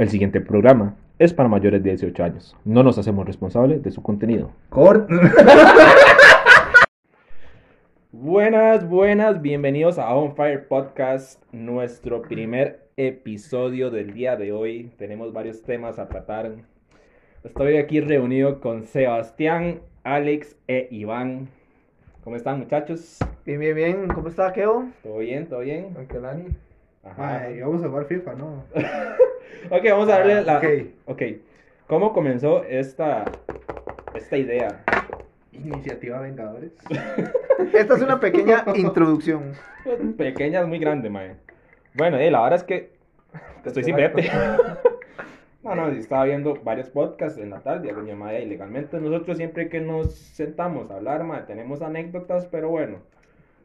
El siguiente programa es para mayores de 18 años. No nos hacemos responsables de su contenido. Cor- Buenas, buenas, bienvenidos a On Fire Podcast, nuestro primer episodio del día de hoy. Tenemos varios temas a tratar. Estoy aquí reunido con Sebastián, Alex e Iván. ¿Cómo están, muchachos? Bien, bien, bien. ¿Cómo está, Keo? ¿Todo bien? ¿Todo bien? Ajá. Ay, vamos a jugar FIFA, ¿no? Ok, vamos a darle la... ok. ok. ¿Cómo comenzó esta, esta idea? Iniciativa Vengadores. Esta es una pequeña introducción. Pequeña es muy grande, mae. Bueno, eh, la verdad es que estoy sin verte. No, no, estaba viendo varios podcasts en la tarde, doña Maya, y legalmente nosotros siempre que nos sentamos a hablar, mae, tenemos anécdotas, pero bueno,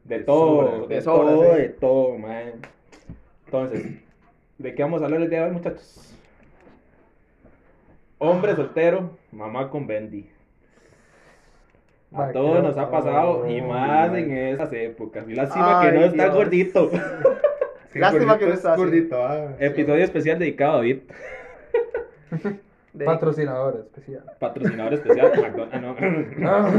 de De todo, de de sobra, todo, sí. de todo, mae. Entonces, ¿de qué vamos a hablar el día de hoy, muchachos? Hombre soltero, mamá con Bendy. A todos nos ha pasado y más en esas épocas. Lástima que no está Dios. gordito. Sí, Lástima gordito que no es está así. gordito, ah. Episodio especial dedicado a David. De- Patrocinador especial. Patrocinador especial. McDonald's. Ah,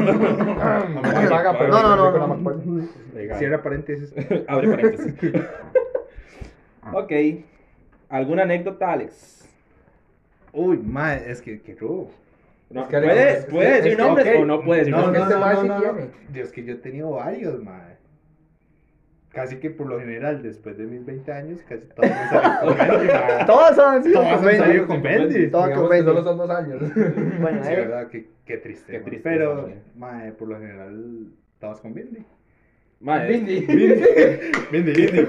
no. No, no, no, no. Cierra paréntesis. Abre paréntesis. ok. ¿Alguna anécdota, Alex? Uy, mae, es que, que rubo. No, Es que, ¿Puede, Alex, es que- puede decir nombres ok. o no puede decir No, nombres? no, Este no, no, no. Dios, que yo he tenido varios, mae. Casi que por lo general, después de mis 20 años, casi todos me salieron con Bendy, mae. Todas han sido Todos con han salido Bendy. con Bendy. Digamos con Bendy. solo son dos años. Bueno, Sí, eh, verdad, qué, qué triste. Qué triste, Pero, mae, por lo general, todos con Bendy. Mae, Bindi. Bendy, Bendy.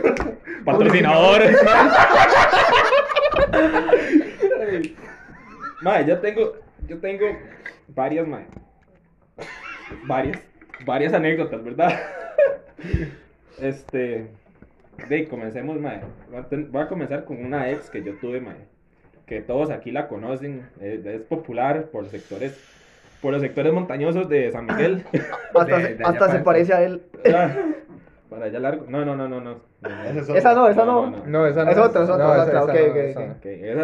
Patrocinador. Mae, yo tengo, yo tengo varias, mae. Varias, varias anécdotas, ¿verdad? Este, de, comencemos, mae. Voy a comenzar con una ex que yo tuve, mae. Que todos aquí la conocen, es, es popular por sectores, por los sectores montañosos de San Miguel. hasta, de- se- de hasta parece a él. Ah, Para allá largo. No, no, no, no, no. Esa es Esa no, esa No, no. esa no. Es otra, es otra, no, es esa- otra, ok,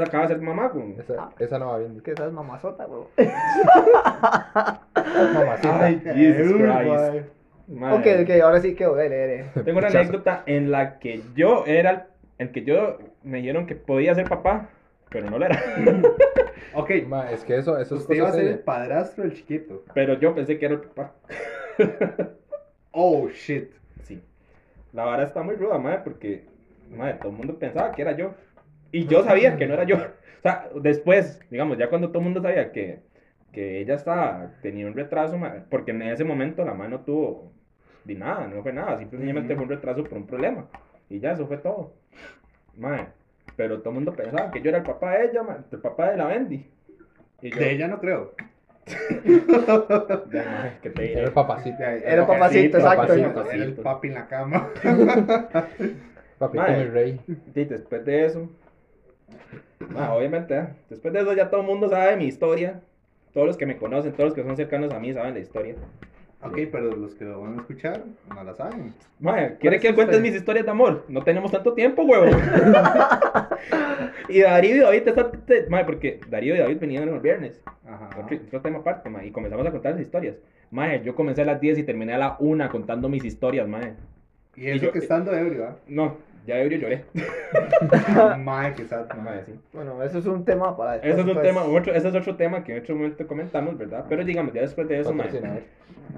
acaba de hacer mamá. Esa, esa no va bien. Que esa es mamazota, weón. Mamacita. Ay, Jesus Christ. Mae. Ok, ok, ahora sí que dele, dele. Tengo una anécdota en la que yo era el, el que yo me dijeron que podía ser papá, pero no lo era. Ok, Ma, es que eso, eso es usted iba a ser el padrastro del chiquito. Pero yo pensé que era el papá. Oh, shit. Sí. La vara está muy ruda, madre, porque madre, todo el mundo pensaba que era yo. Y yo sabía que no era yo. O sea, después, digamos, ya cuando todo el mundo sabía que, que ella estaba, tenía un retraso, madre, porque en ese momento la madre no tuvo ni nada, no fue nada, simplemente fue un retraso por un problema. Y ya, eso fue todo. Madre, pero todo el mundo pensaba que yo era el papá de ella, madre, el papá de la Bendy. Y yo, De ella no creo. Ya, madre, que te Era el papacito. Era el papacito, exacto. papacito. Era el papi en la cama. Papito mi rey. Y después de eso, ah, obviamente, ¿eh? después de eso ya todo el mundo sabe mi historia. Todos los que me conocen, todos los que son cercanos a mí saben la historia. Ok, pero los que lo van a escuchar no la saben. Mae, ¿quiere es que cuentes mis historias de amor? No tenemos tanto tiempo, huevo. y Darío y David, está, te- mae, porque Darío y David venían los viernes. Ajá. Otro, otro tema aparte, mae, y comenzamos a contar las historias. Mae, yo comencé a las 10 y terminé a la 1 contando mis historias, mae. Y eso Y yo- que estando ebrio, ¿ah? No, ya ebrio lloré. Mae, que sad, mae. sí. Bueno, eso es un tema para después. Ese es un entonces. tema, otro, ese es otro tema que en otro momento comentamos, ¿verdad? Pero digamos, ya después de eso, Patrocinador.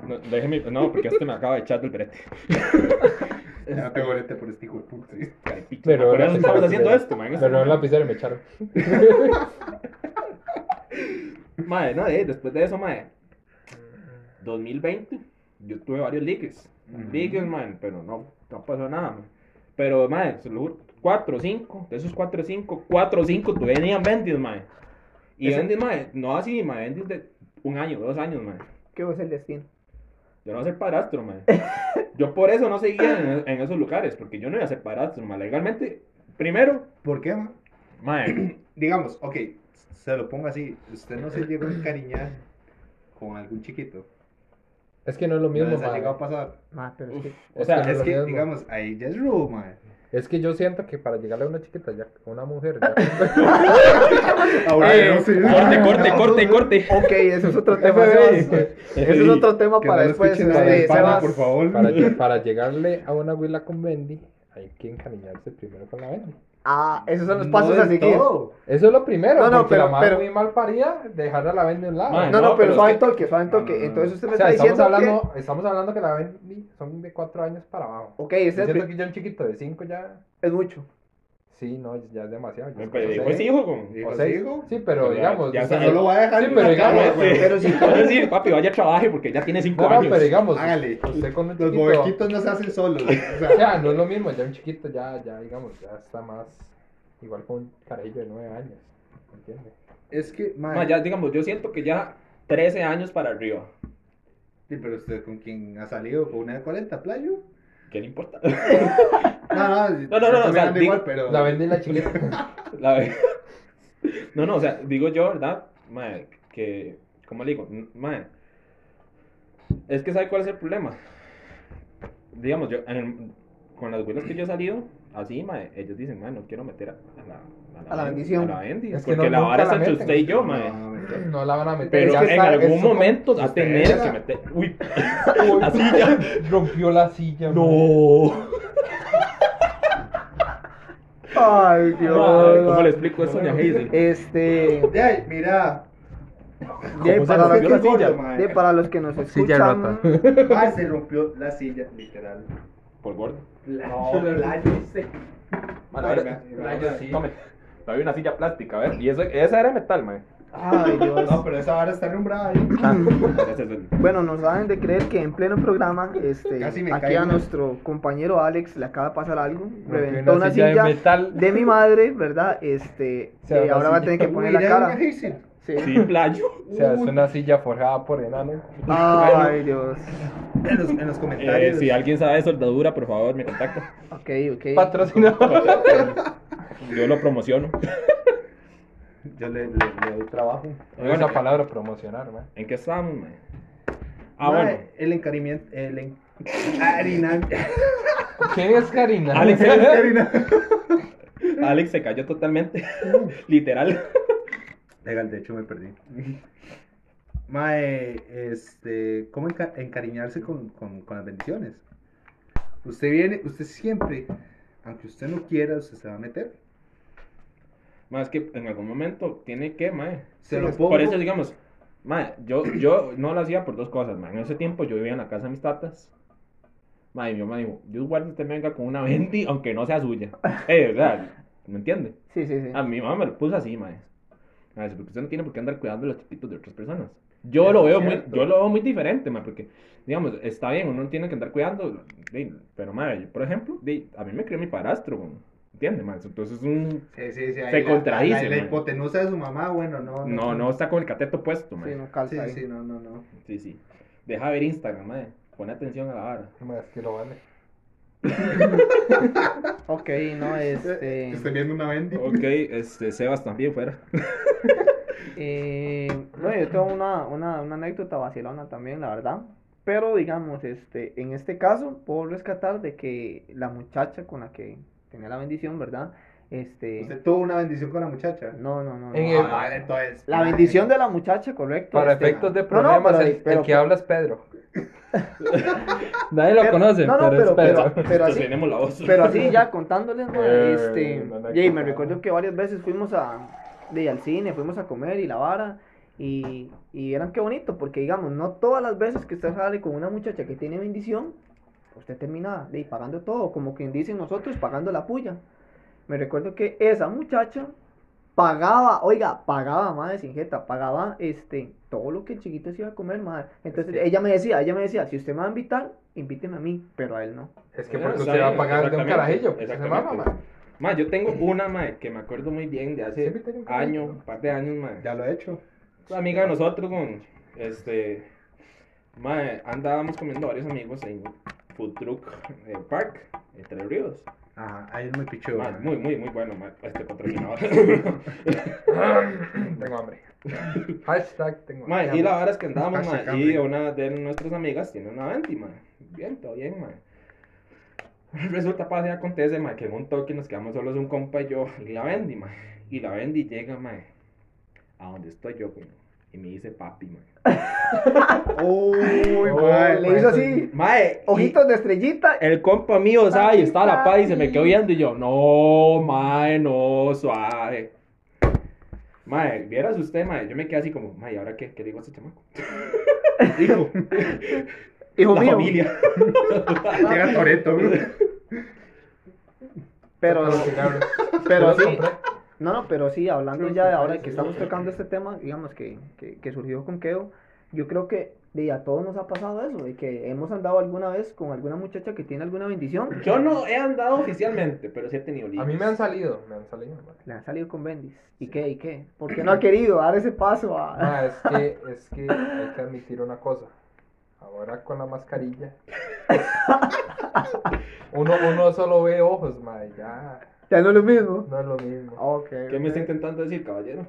no, déjeme, no, porque este me acaba de echar del brete. Ya no tengo por este hijo de puta. Pero por eso estamos haciendo esto, man. Pero en la lapicera me echaron. Mae, no, eh, después de eso, mae, 2020, yo tuve varios leaks. Leaks, man, pero no, no pasó nada, man. Pero, mae, se lo juro, 4 o 5, de esos 4 o 5, 4 o 5 tenían vendis, mae. Y Ese- vendis, mae, no así, mae, vendis de un año, dos años, mae. ¿Qué es el destino? Yo no voy a ser padrastro, mae. Yo por eso no seguía en, en esos lugares, porque yo no iba a ser padrastro, mae. Legalmente, primero, ¿Por qué, ma? mae, Digamos, ok, se lo pongo así. Usted no se llegó a encariñar con algún chiquito. Es que no es lo ¿No mismo, les ha ma. llegado a pasar? Ma, pero es que... o sea, Es que Es lo que, mismo. digamos, ahí ya es rudo, mae. Es que yo siento que para llegarle a una chiquita, ya, a una mujer, ya. Ahora Eh, no. Corte, corte, corte, corte. Ok, eso es otro tema. Eso es otro tema para no después. pana, por favor. para, lle- para llegarle a una huila con Bendy, hay que encariñarse primero con la Bendy. Ah, esos son los No pasos a del seguir. todo. Eso es lo primero, No, no, porque pero- la madre pero- muy mal parida, dejar a la Bendy a un lado. Man, No, no, No, pero pero suave es que- toque, suave toque. No, no, no. Entonces usted me O sea, está estamos diciendo hablando, estamos hablando que la Bendy son de 4 años para abajo. Ok, ese Yo es, siento que ya un chiquito de 5 ya, es mucho. Sí, no, ya es demasiado. ya es pues, como dijo ese hijo con. Dijo, O seis. hijo. Sí, pero Pero ya- digamos, ya o sea, está, No lo voy a dejar Sí, pero digamos. Pero si papi, vaya trabaje porque ya tiene 5 No, no, años. pero digamos, Hágale. usted con un Los chiquito, bobequitos no se hacen solos. O o sea, no es lo mismo, ya un chiquito ya, ya, digamos, ya está más, igual con un carajillo de 9 años, ¿entiendes? es que, man, Ma, ya, digamos, yo siento que ya 13 años para arriba. Sí, pero usted con quién ha salido con una de 40, playo. ¿Qué le importa? No, no, No, no, no, o sea, digo- igual, pero. La Bendy y la chiquita. La ve- No, no, o sea, digo yo, ¿verdad? Que, ¿cómo le digo? Mae, es que ¿sabe cuál es el problema? Digamos, yo, en el- con las abuelas que yo he salido, así, mae, ellos dicen, mae, no quiero meter a, a la... A la ben- bendición. A la Es que porque no, la vara está entre usted y yo, mae. no, la van a meter. Pero Es que en está- algún momento va a tener era. que meter... Uy, Uy, la silla. Rompió la silla. No. Ay, Dios. Mae, ¿Cómo le explico eso, doña Hazel? Este. De ahí, mira. De ahí ¿Cómo se para, los la que, silla? mae. de para los que nos Silla escuchan. Ah, se rompió la silla, literal. Por gordo. No, playo, sí. Mano, Ay, Playo, sí. Tome. Había una silla plástica, a ver. Y eso, esa era metal, mae. Ay, Dios. No, pero esa vara está nombrada ahí. El- Bueno, nos saben de creer que en pleno programa, este, aquí a nuestro compañero Alex le acaba de pasar algo. Reventó una una silla de silla metal. de mi madre, ¿verdad? Este, O sea, eh, ahora va a tener que poner la cara. Hazel. Sí. Sí, playo. O sea, es una silla forjada por enano. Ay, Dios. En los, en los Eh, comentarios. si alguien sabe de soldadura, por favor, me contacta. Ok, ok. Patrocinado. Yo lo promociono. Yo le, le, le doy trabajo. Bueno, Esa ¿qué? palabra promocionar, man. ¿En qué estamos, mae? Ah, bueno. El encarimiento. El en... ¿Quién es Karina? Alex, Harina- Alex se cayó totalmente. Literal. Legal, de hecho me perdí. Mae, este, ¿cómo enca- encariñarse con, con, con las bendiciones? Usted viene, usted siempre, aunque usted no quiera, usted se va a meter. Más que en algún momento tiene que, mae. Se lo Por pongo. eso, digamos, mae, yo, yo no lo hacía por dos cosas, mae. En ese tiempo yo vivía en la casa de mis tatas. Mae, mi mamá dijo, Dios guarde usted venga con una Bendy, aunque no sea suya. Eh, o sea, ¿me entiende? Sí, sí, sí. A mi mamá me lo puso así, mae. Mae, porque usted no tiene por qué andar cuidando los chiquitos de otras personas. Yo lo veo muy, yo lo veo muy diferente, mae, porque, digamos, está bien, uno no tiene que andar cuidando, pero, mae, yo, por ejemplo, a mí me crió mi padrastro, ¿entiende, mae? Entonces, un, Sí, sí, sí. Se la- contradice, La, la hipotenusa de su mamá, bueno, no. no, no está con el cateto puesto, mae. Sí, no calza Sí, ahí. sí, no, no, no. Sí, sí. Deja ver Instagram, mae. Pone atención a la vara. Man, Es que lo vale. Ok, no, este. Estoy viendo una bendy. Ok, este, Sebas también fuera. Eh, bueno, yo tengo una, una, una anécdota vacilona también, la verdad. Pero digamos, este, en este caso, puedo rescatar de que la muchacha con la que tenía la bendición, ¿verdad? Este. Usted tuvo una bendición con la muchacha. No, no, no. no. En el- Ah, entonces. La bendición de la muchacha, correcto. Para este, efectos de no, no, problemas, pero- el, pero- que habla es Pedro. Nadie lo Pero- conoce, no, no, pero, pero- pero- pero así- tenemos la voz. Pero así ya contándoles, ma, Eh, este, y me recuerdo que varias veces fuimos a, de, al cine, fuimos a comer y la vara, y, y eran qué bonito, porque digamos, no todas las veces que usted sale con una muchacha que tiene bendición, usted termina de, pagando todo, como quien dicen nosotros, pagando la puya. Me recuerdo que esa muchacha pagaba, oiga, pagaba, madre, sin jeta, pagaba, este, todo lo que el chiquito se iba a comer, madre. Entonces, Es que- ella me decía, ella me decía, si usted me va a invitar, invíteme a mí, pero a él no. Es que porque usted va a pagar de un carajillo. pues, ese exactamente. mama, man. Ma, yo tengo una, ma, que me acuerdo muy bien de hace un años, un par de años, ma. Ya lo he hecho. Amiga de nosotros con, este, ma, andábamos comiendo varios amigos en Food Truck eh, Park, entre ríos. Ajá, ahí es muy pichudo. Muy, muy, muy bueno, este patrocinador. Tengo hambre. Hashtag tengo hambre. y la verdad es que y hambre. una de nuestras amigas tiene una venti. Bien, todo bien, ma. Resulta, pasa y acontece, mae, que en un toque nos quedamos solos un compa y yo, y la Bendy, mae. Y la Bendy llega, mae, a donde estoy yo, güey. Y me dice papi, mae. Uy, Oh, mae, Le hizo así, Mae, ojitos de estrellita. el compa mío, ¿sabes? Y estaba a la par y se me quedó viendo y yo, no, mae, no, suave. Mae, vieras usted, mae, yo me quedé así como, mae, ¿y ahora qué? ¿Qué digo a este chamaco? Hijo la mío. familia. Llega Toreto. Pero, Saca los cigarros. pero sí. No, no, pero sí, hablando ya de ahora que estamos tocando este tema, digamos que, que, que surgió con Keo, yo creo que de a todos nos ha pasado eso, de que hemos andado alguna vez con alguna muchacha que tiene alguna bendición. Yo no he andado oficialmente, pero sí he tenido líos. A mí me han salido, me han salido. Le han salido con bendis. ¿Y qué? ¿Y qué? ¿Por qué no ha querido dar ese paso a... Es que, es que hay que admitir una cosa. Ahora con la mascarilla. Uno, uno solo ve ojos, ma, y ya Ya no es lo mismo. no es lo mismo. Ok. ¿Qué me está intentando decir, caballero?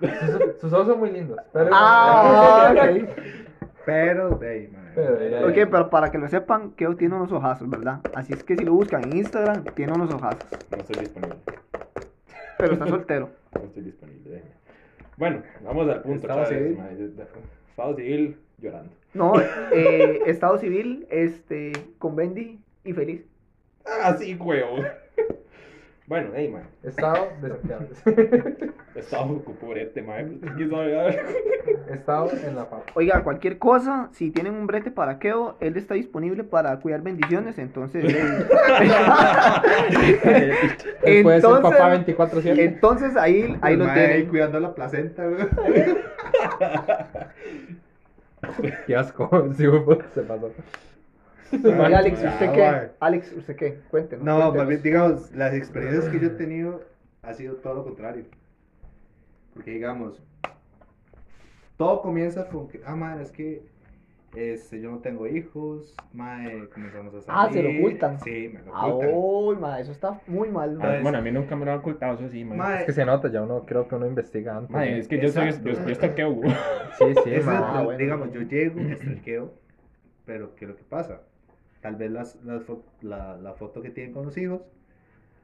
Sus, sus ojos son muy lindos. Pero, Ah, ok. Pero, de ahí, mae. Pero, eh, Ok, pero para que lo sepan, Keo tiene unos ojazos, ¿verdad? Así es que si lo buscan en Instagram, tiene unos ojazos. No estoy disponible. Pero está soltero. No estoy disponible. Bueno, vamos al punto. Estado civil. Estado civil llorando. No, eh, estado civil, este, con Bendy y feliz. Ah, sí, huevo. Bueno, hey, man. Estado desafiable. Estado cupurete, man. Estado en la papa. Oiga, cualquier cosa, si tienen un brete para Keo, él está disponible para cuidar bendiciones, entonces... Él puede ser Entonces- papá 24-7. entonces ahí, ahí El lo mae ahí tienen. cuidando la placenta, güey. Qué asco. Sí, se pasó. Oiga, Alex, ¿usted Ya, qué? mae. Alex, ¿usted qué? Cuéntenos. No, cuéntenos. bien, digamos, las experiencias que yo he tenido ha sido todo lo contrario. Porque, digamos, todo comienza con que, ah, madre, es que este, yo no tengo hijos, madre, comenzamos a salir. Ah, se lo ocultan. Sí, me lo Ah, ocultan. uy, ma, eso está muy mal. ma. Ah, bueno, a mí nunca me lo han ocultado, eso sí, man. Mae, Es que se nota, ya uno creo que uno investiga antes. ¿no? es que yo soy, yo, yo güey. Sí, sí, Ah, el- bueno. digamos, yo llego, estalqueo, pero ¿qué es lo que pasa? Tal vez las, las fo- la, la foto que tienen con los hijos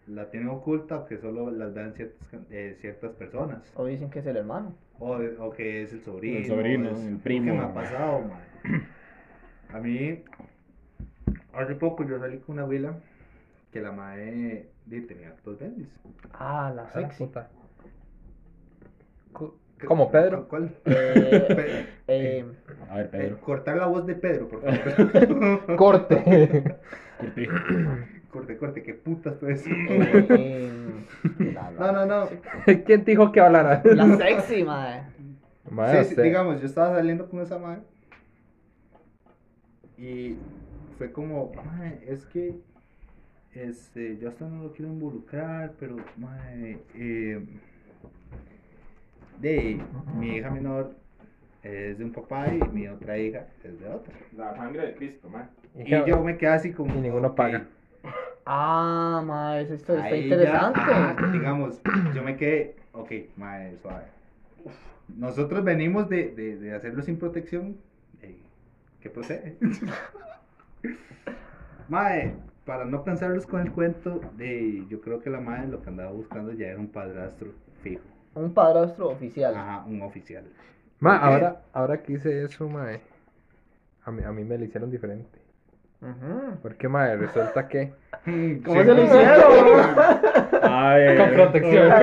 la tienen oculta o que solo las vean ciertas, eh, ciertas personas. O dicen que es el hermano. O, o que es el sobrino. El sobrino, es- el primo. ¿Qué me ha pasado, man? A mí, hace poco yo salí con una abuela que la madre tenía dos bendis. Ah, la Ah, sexy. ¿Como Pedro? ¿Cuál? Eh, Pe- Eh, A ver, eh, Pedro. cortar la voz de Pedro, por favor. Corte. Curti. corte, corte, qué putas pues. eh, eh, No, no, no. ¿Quién te dijo que hablara? La sexy, ma. Mae, Sí, sí, digamos, yo estaba saliendo con esa madre y fue como, "Mae, es que este, yo hasta no lo quiero involucrar, pero mae, eh, de mi hija menor es de un papá y mi otra hija es de otra. La sangre de Cristo, man. Y yo me quedé así como. Y ninguno paga. Ah, ma, eso está, está ahí ya, interesante. ajá, digamos, yo me quedé, ok, mae, suave. Nosotros venimos de, de, de hacerlo sin protección. eh, ¿Qué procede? mae, para no cansarlos con el cuento, de, yo creo que la madre lo que andaba buscando ya era un padrastro fijo. Un padrastro oficial. Ajá, un oficial. Ma, ahora, ahora que hice eso, mae, a mí, a mí me lo hicieron diferente. Ujú. Porque, mae, resulta que... ¿Cómo se lo hicieron? A ver. Con protección.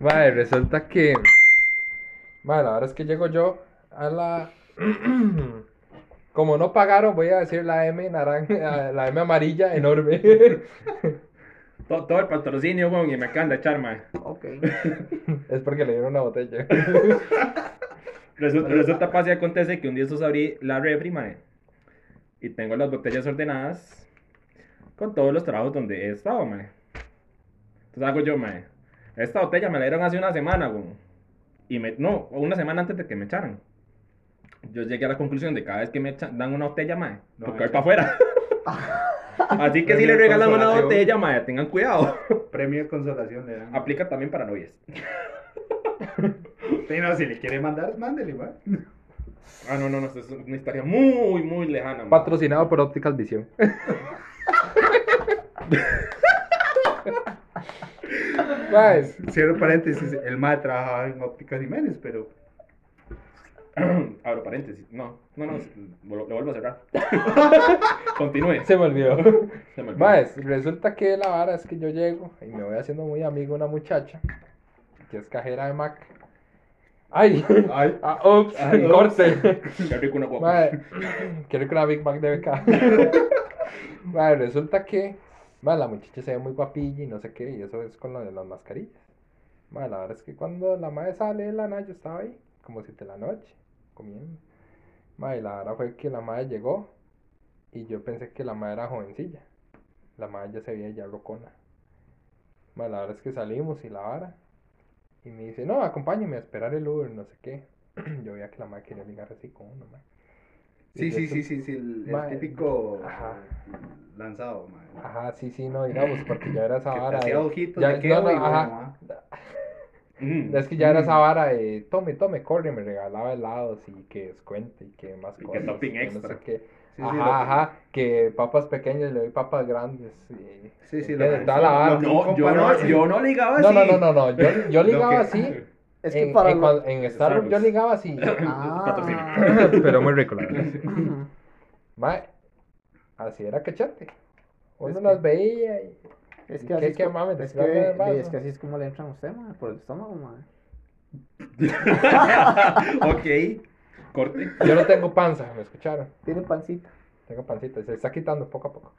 Mae, resulta que... Mae, la verdad es que llego yo a la... Como no pagaron, voy a decir la M naranja, la M amarilla enorme. Todo, todo el patrocinio, weón, y me acaban de echar, man. Ok. es porque le dieron una botella. Resulta, resulta pasa y acontece que un día estos abrí la refri, man. Y tengo las botellas ordenadas con todos los trabajos donde he estado, man. Entonces hago yo, man. Esta botella me la dieron hace una semana, weón. Y me, no, una semana antes de que me echaran. Yo llegué a la conclusión de cada vez que me echan, dan una botella, man, No, porque voy para afuera. Así que si le regalan una botella, man, tengan cuidado. Premio de consolación le dan. Aplica también para novias. Sí, no, si le quiere mandar, mándele, mae. Ah, no, no, no, es una historia muy, muy lejana. Patrocinado por Ópticas Visión. Mae, Cierro paréntesis, el mae trabajaba en ópticas Jiménez, pero Abro paréntesis. No, no, no, lo, lo vuelvo a cerrar. Continúe. se me olvidó. Se me olvidó. Mae, resulta que la vara es que yo llego y me voy haciendo muy amigo una muchacha que es cajera de Mac. ¡Ay! Ay. Ah, ups, Ay, corte. Qué rico una guapa. Mae, quiero que la Big Mac de BK. Mae, resulta que mae, la muchacha se ve muy guapilla y no sé qué, y eso es con lo de las mascarillas. Mae, la verdad es que cuando la madre sale de la nada, yo estaba ahí, como si de la noche, comiendo. Mae, la verdad fue que la madre llegó y yo pensé que la madre era jovencilla. La madre ya se veía ya rocona. Mae, la verdad es que salimos y la vara. Y me dice, no, acompáñame a esperar el Uber, no sé qué. Yo veía que la madre quería ligar así con uno, mae. sí, sí, sí, sí, sí, el, el típico ajá. lanzado, mae. Ajá, sí, sí, no, digamos, porque ya era esa vara. hacía ojitos ya- de no, no, bueno. Mm. Es que ya era esa vara de tome, tome, corre, me regalaba helados y que descuente y que más Y que cosas. topping no sé extra. qué. Sí, sí, ajá, ajá, que papas pequeñas le doy papas grandes. Y... Sí, sí, lo que- toda la vara. No, yo no, yo no ligaba No, así. no, no, no, no, yo, yo ligaba que- así. Es que en, para en, lo- en Starbucks yo ligaba así. Ah. Pero muy rico, la verdad. Así era cachete. Uno Es las que- veía y. Es ¿Y que qué- así es, co- mames, es, que, es que así es como le entran a usted, madre, por el estómago, madre. ok. Corte. Yo no tengo panza, ¿me escucharon? Tiene pancita. Tengo pancita, se está quitando poco a poco.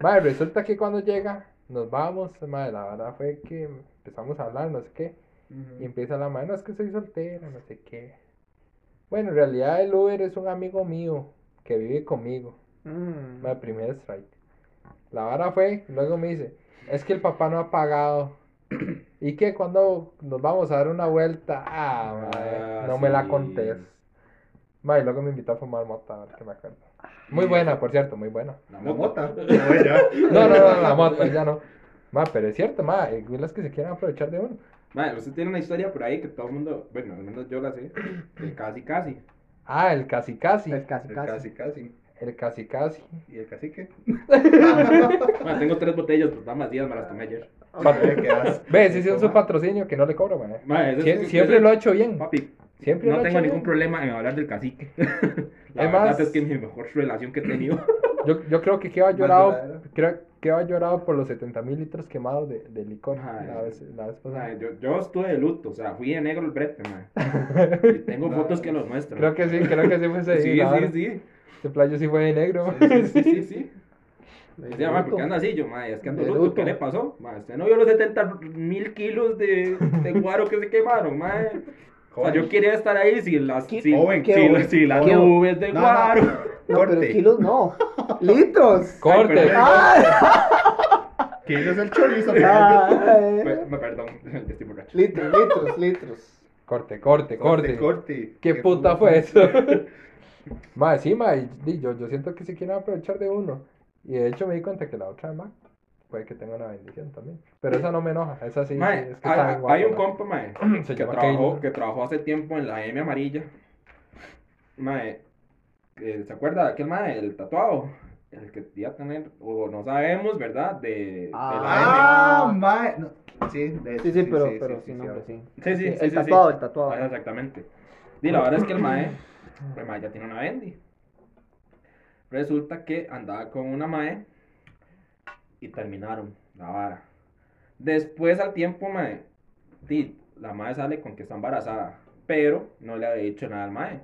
Madre, resulta que cuando llega, nos vamos, madre, la verdad fue que empezamos a hablar, no sé qué, y empieza la madre, no es que soy soltera, no sé qué. Bueno, en realidad el Uber es un amigo mío que vive conmigo, Mm. madre, primer strike. La vara fue, luego me dice, es que el papá no ha pagado. ¿Y qué? Cuando nos vamos a dar una vuelta? Ah, madre, Ah, no me la contés. Madre, luego me invitó a fumar mota, a ver que me acuerdo. Muy buena, por cierto, muy buena. La mota. No, ya. No, no, no, la moto, ya no. Ma, pero es cierto, ma, hay güilas que se quieren aprovechar de uno. Madre, usted tiene una historia por ahí que todo el mundo, bueno, al menos yo la sé, de casi casi. Ah, el casi casi. El casi El casi. casi, casi. El casi casi. ¿Y el cacique? Madre, tengo tres botellas, pues nada más días me las tomé ayer. Ay. Ve, sí es un patrocinio que no le cobro, ma. Madre, ese- Sie- ese- siempre ese- lo he hecho bien. Papi, Siempre no lo tengo hecho ningún bien. problema en hablar del cacique. La Es verdad más- es que es mi mejor relación que he tenido. Yo, yo creo que queda llorado, creo que va llorado por los 70 mil litros quemados de, de licor Ay. la vez, la vez pasada. Madre, yo, yo estuve de luto, o sea, fui de negro el brete, madre. Y tengo fotos que lo muestran. Creo que sí, creo que sí fue ese Sí, sí, sí. Ese playo sí fue de negro. Sí, sí, sí, sí, sí. De Decía, ¿por qué anda así? Yo, es que ando De luto. luto. ¿Qué le pasó? Madre, usted no vio los 70 mil kilos de, de guaro que se quemaron, madre. O sea, yo quería estar ahí si las, ¿Qué- si, joven, si, las- si las qué- nubes de No, guaro. No, pero Corte. kilos no. Litros. Corte. Ay, ¡Ah! ¿Quién es el chorizo? Ay. Me perdón, estoy borracho. Litros, litros, litros. Corte, corte, corte. Corte, corte. ¿Qué puta fue eso? Mae, sí, mae, di- yo, yo siento que se quieren aprovechar de uno. Y de hecho me di cuenta que la otra más puede que tenga una bendición también. Pero esa no me enoja, esa sí, Mae, sí, es que hay, hay un mae. compa, mae, Se que llama trabajó, que trabajó hace tiempo en la M amarilla. Mae, que- ¿se acuerda de aquel mae, el tatuado? El que iba a tener, o no sabemos, ¿verdad? De, de la Ah, mae. No, Sí, de Sí, hecho, sí, pero, pero sí, sin sí, nombre, sí. sí. Sí, sí, sí, El sí, sí. tatuado, el tatuado. Ah, exactamente. Y la verdad es que el mae, el mae ya tiene una bendy. Resulta que andaba con una mae y terminaron la vara. Después al tiempo, mae, di, la mae sale con que está embarazada, pero no le había dicho nada al mae.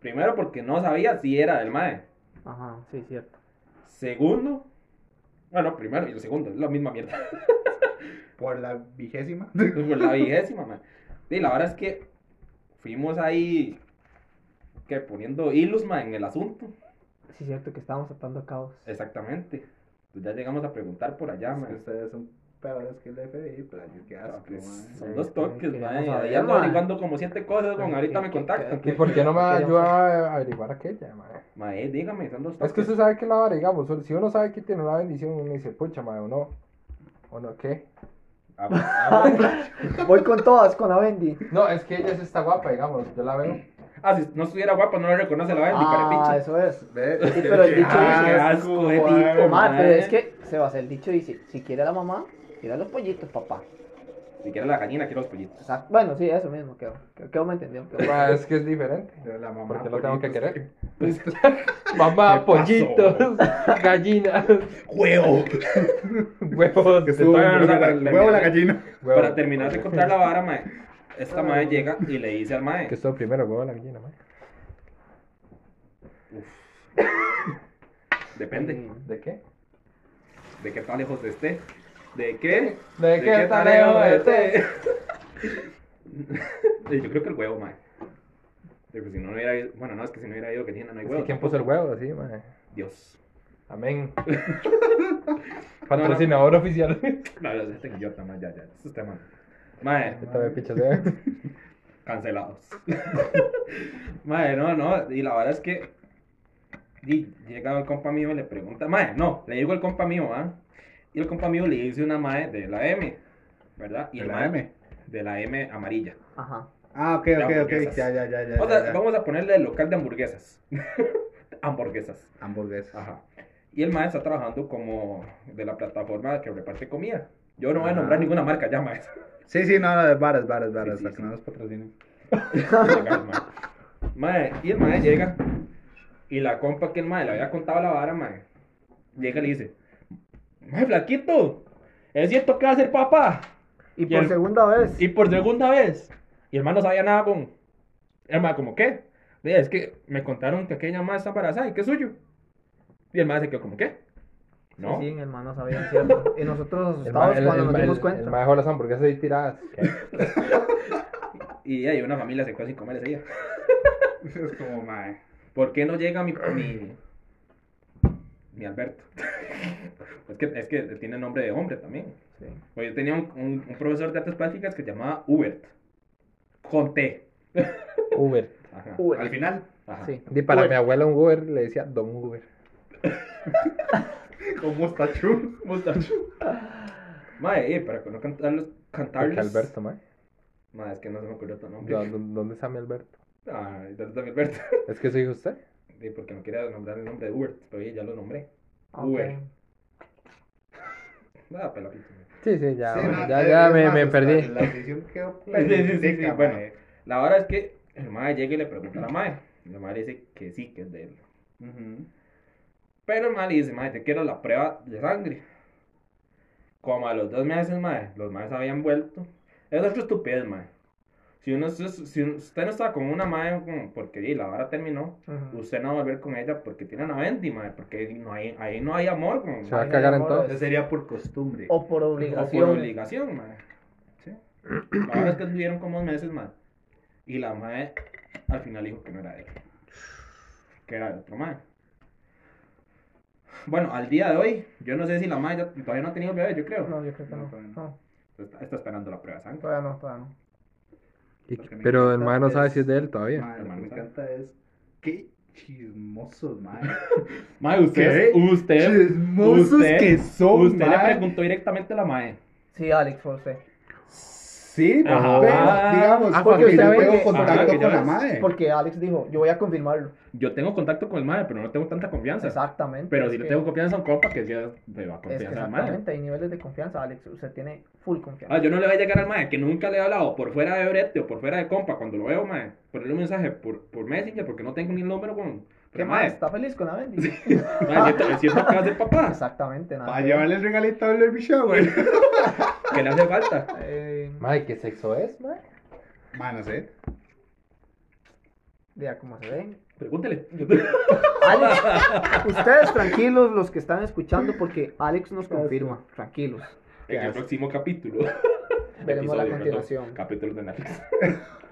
Primero porque no sabía si era del mae. Ajá, sí, cierto. Segundo, bueno, primero y el segundo, es la misma mierda. Por la vigésima. Por la vigésima. Sí, la verdad es que fuimos ahí que poniendo hilos, man, en el asunto. Sí, cierto que estábamos atando cabos. Exactamente. Pues ya llegamos a preguntar por allá, Es que man. ustedes son peores que el FBI, pero qué asco, Pues, son Sí, dos que- toques, que man. a ver, ando man. averiguando como siete cosas, man. Que- Ahorita que- me contactan. ¿Y por qué no me ayuda a averiguar aquella, mae? Mae, dígame, son dos Es toques. que usted sabe que la vara, digamos, si uno sabe que tiene una bendición, uno dice, pucha, mae, o no. ¿O no qué? Ah, ah, Voy con todas, con la Bendy. No, es que ella sí está guapa, digamos, yo la veo. Ah, si no estuviera guapa, no le reconoce la Bendy, Ah, eso es. Sí, pero el dicho Ah, dice. qué asco mae. pero es que, Sebas, el dicho dice: si quiere a la mamá, quiere a los pollitos, papá. Si quieres la gallina, quiero los pollitos. Exacto. Bueno, sí, eso mismo, quedó. Quedó, quedó me entendió. quedó. Ma, es que es diferente. La mamá. Porque lo tengo que querer. Mamá, pollitos, gallinas, ¡Huevo! huevos. Que la- el huevo la gallina. Para terminar de contar la vara, mae, esta mae llega y le dice al mae. ¿Qué es todo primero, huevo o la gallina, ma? Depende ¿De qué? de qué tan lejos esté. ¿De qué? ¿De qué tan lejos esté? Y Yo creo que el huevo, mae. Porque si no, hubiera ido. Bueno, no, es que si no hubiera ido gallina, no hay huevo. que ¿Quién puso el huevo así, ma? Dios. Amén. Patrocinador oficial. No, no, este mae, ya, ya. Eso está mal. Mae, Esta pichas, ¿eh? cancelados. mae, no, no. Y la verdad es que. Y llega el compa mío y le pregunta. Mae, no, le digo el compa mío, ¿ah? Y el compa mío le dice una mae de la M, ¿verdad? Y ¿De el la mae- M? De la M amarilla. Ajá. Ah, ok, ok, ok. Ya, ya, ya, ya. O sea, ya, ya. vamos a ponerle el local de hamburguesas. hamburguesas. Hamburguesas. Ajá. Y el mae está trabajando como de la plataforma que reparte comida. Yo no voy a nombrar ninguna marca ya, mae. Sí, sí, no, no, de varas, varas, varas. Para que no nos patrocinen. Mae. Y el mae llega y la compa que el mae le había contado la vara, mae, llega y le dice, mae, flaquito, ¿es cierto que va a ser papá? Y Y por el- segunda vez. Y por segunda vez. Y el mae no sabía nada con... El mae, ¿como qué? Dice, es que me contaron que aquella mae está embarazada y que es suyo. Y el mae se quedó como, ¿qué? No. Sí, sí, mi hermano sabía, ¿cierto? Y nosotros El asustados el- cuando el nos dimos el- cuenta. El ma dejó las hamburguesas ahí tiradas. Y ahí una familia se quedó sin comer ese día. Es como, mae. ¿Por qué no llega mi, mi, mi Alberto? es, que, es que tiene nombre de hombre también. Sí. Pues yo tenía un, un- un profesor de artes plásticas que se llamaba Hubert. Con T. Uber. Ajá. Uber. Al final. Ajá. Sí. Y para Uber. mi abuela un Uber le decía Don Uber. ¿Cómo está Chu? Mustacho. Mae, eh, para que no cantarlos, Porque cantarles. Alberto, ma. Mae, es que no se me ocurrió tu nombre. ¿Dó- dó- ¿Dónde está mi Alberto? Ay, ¿dónde está mi Alberto? ¿Es que soy usted? Sí, porque no quería nombrar el nombre de Hubert, pero oye, ya lo nombré. Ok. Uber. Ah, pelapito. Sí, sí, ya, ya, ya me, me perdí. La decisión quedó Sí, sí, sí, sí, bueno. mae. La verdad es que el mae llega y le pregunta a la mae. La mae le dice que sí, que es de él. Ujú. Pero el mae le dice, mae, te quiero la prueba de sangre. Como a los dos meses, mae, los maes habían vuelto. Es otra estupidez, mae. Si, uno, si usted no está con una como porque la vara terminó, usted no va a volver con ella porque tiene una Bendy, mae, porque ahí no hay, ahí no hay amor. Como, Se va a cagar en amor, todo. Eso sería por costumbre. O por O obligación. por obligación, mae. Sí. La verdad es que estuvieron como dos meses, mae. Y la mae al final dijo que no era de él. Que era de otro mae. Bueno, al día de hoy, yo no sé si la mae ya- todavía no ha tenido bebé, yo creo. No, yo creo que No, no. todavía No, Está, está esperando la prueba de sangre. todavía no, todavía no. Y- Lo que me pero el encanta ma no sabe es- si es de él todavía. Mae, lo que me encanta es. Qué chismosos, mae. Mae, usted, ¿Qué? usted, Chismosos usted, que son, usted le mae. preguntó directamente a la mae. Sí, Alex, fue usted. Sí, Ajá. pero digamos, Ah, porque porque yo usted ve tengo que- contacto Ajá, que ya con la ves. madre. Porque Alex dijo, yo voy a confirmarlo. Yo tengo contacto con el mae, pero no tengo tanta confianza. Exactamente. Pero si le que- tengo confianza a un compa que ya le va a Es que confianza al mae. exactamente, hay niveles de confianza, Alex. Usted tiene full confianza. Ah, yo no le voy a llegar al mae que nunca le he hablado por fuera de brete o por fuera de compa cuando lo veo, mae. Ponerle un mensaje por, por Messenger porque no tengo ni el número con. ¿Qué más? ¿Está feliz con la Bendy? mae, siento, siento que a papá. Exactamente, nada. Para que- llevarle el regalito al baby shower. Que le hace falta. Eh, Ma, ¿qué sexo es, ma? Ma, no sé. vea cómo se ven. Pregúntele. Alex, ustedes tranquilos, los que están escuchando, porque Alex nos confirma. Tranquilos. En el próximo capítulo. Veremos la continuación. perdón, Capítulos de Netflix.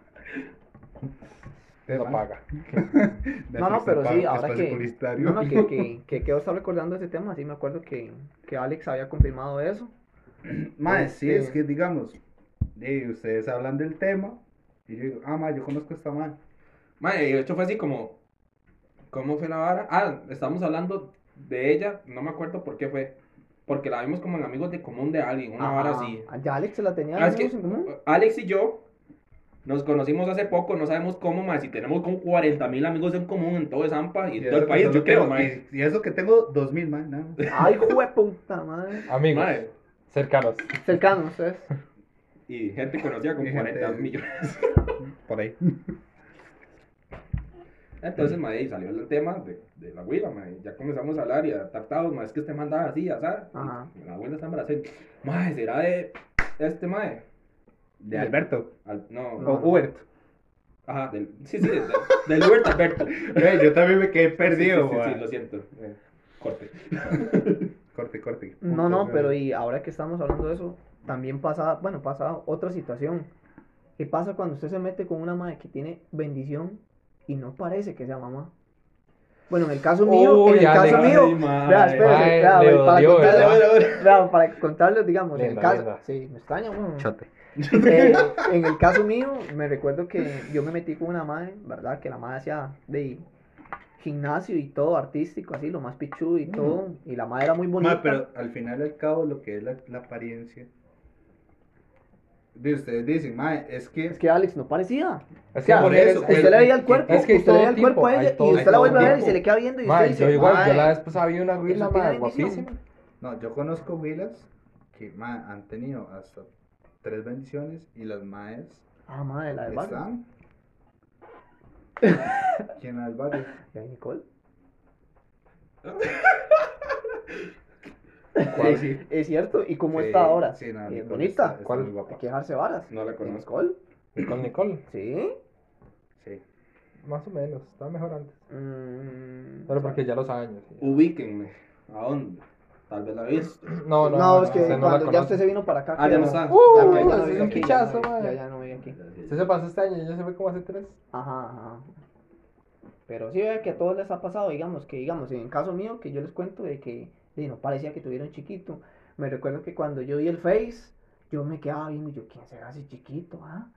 No paga. No, no, pero sí, ahora que, no, no, que, que, que quedo estar recordando ese tema, sí me acuerdo que, que Alex había confirmado eso. Mae, sí, Este- es que digamos, eh, ustedes hablan del tema y yo digo, ah, ma, yo conozco esta man. Mae, de hecho fue así como. ¿Cómo fue la vara? Ah, estábamos hablando de ella, no me acuerdo por qué fue. Porque la vimos como en amigos de común de alguien, una vara Ajá. así. Ya Alex se la tenía Ah, es que en común. Alex y yo Nos conocimos hace poco, no sabemos cómo, mae. Si tenemos como 40 mil amigos en común en todo Zampa y, Y en todo el país, yo creo, tengo- mae. Y, y eso que tengo 2000, man, nada más. Ay, jueputa madre. Amigos, Mae, cercanos. Cercanos, ustedes. Y gente conocida con Y 40 gente- millones. Por ahí. Entonces, y salió el tema de, de la abuela, mae. Ya comenzamos a hablar y a adaptados, mae. Es que este mandaba así, así. Ajá. La abuela está embarazada. Mae, será de este mae. De Alberto. Al- no, No. O Hubert. Ajá, del, sí, sí, del, del Hubert Alberto. Güey, yo también me quedé perdido, Sí, sí, sí, man. lo siento. Eh, corte. Corte, corte. No, no, pero y ahora que estamos hablando de eso, también pasa, bueno, pasa otra situación. ¿Qué pasa cuando usted se mete con una madre que tiene bendición y no parece que sea mamá? Bueno, en el caso mío, en el caso mío, vea, vea, para contarles, digamos, en el caso, sí, me extraña. Chote. Eh, en el caso mío, me recuerdo que yo me metí con una madre, ¿verdad? Que la madre hacía de gimnasio y todo artístico, así, lo más pichudo y todo. Y la madre era muy bonita. Ma, pero al final y al cabo, lo que es la, la apariencia. De ustedes dicen, ma, es que. Es que Alex no parecía. Es O sea, por eso, usted le veía el cuerpo, es que usted le veía el cuerpo a ella todo- y usted la vuelve a ver y se le queda viendo y Ma, usted dice, yo igual, yo "Mae". la vez pasada vi una huila, Eso tiene ma, bendición. guapísima. No, yo conozco huilas que ma, han tenido hasta tres bendiciones y las maes Ah, madre, la del barrio. están. ¿Quién la del barrio? ¿Y ahí Nicole? Sí, sí. Es cierto, ¿y cómo Sí, está ahora? Sí, Eh, Nicole bonita. está- está ¿Cuál? muy guapa. Hay que dejarse varas. No la conozco. ¿Nicole? Nicole, Nicole. Sí. Sí. Más o menos, estaba mejor antes. Mm, Pero porque ya los años. Ubíquenme. ¿A dónde? Tal vez la he visto. No, no, No, es que usted no ya usted se vino para acá. Ah, ya no está. Uh, ya, ya no es un aquí, ya pichazo, no- mae. Ya, ya no vive aquí. Usted se pasó este año y ya se fue como hace tres. Ajá, ajá. Pero sí vea que a todos les ha pasado, digamos, que digamos, en el caso mío, que yo les cuento de que de, no parecía que tuviera un chiquito. Me recuerdo que cuando yo vi el Face, yo me quedaba viendo, y yo, ¿quién será ese chiquito, ah?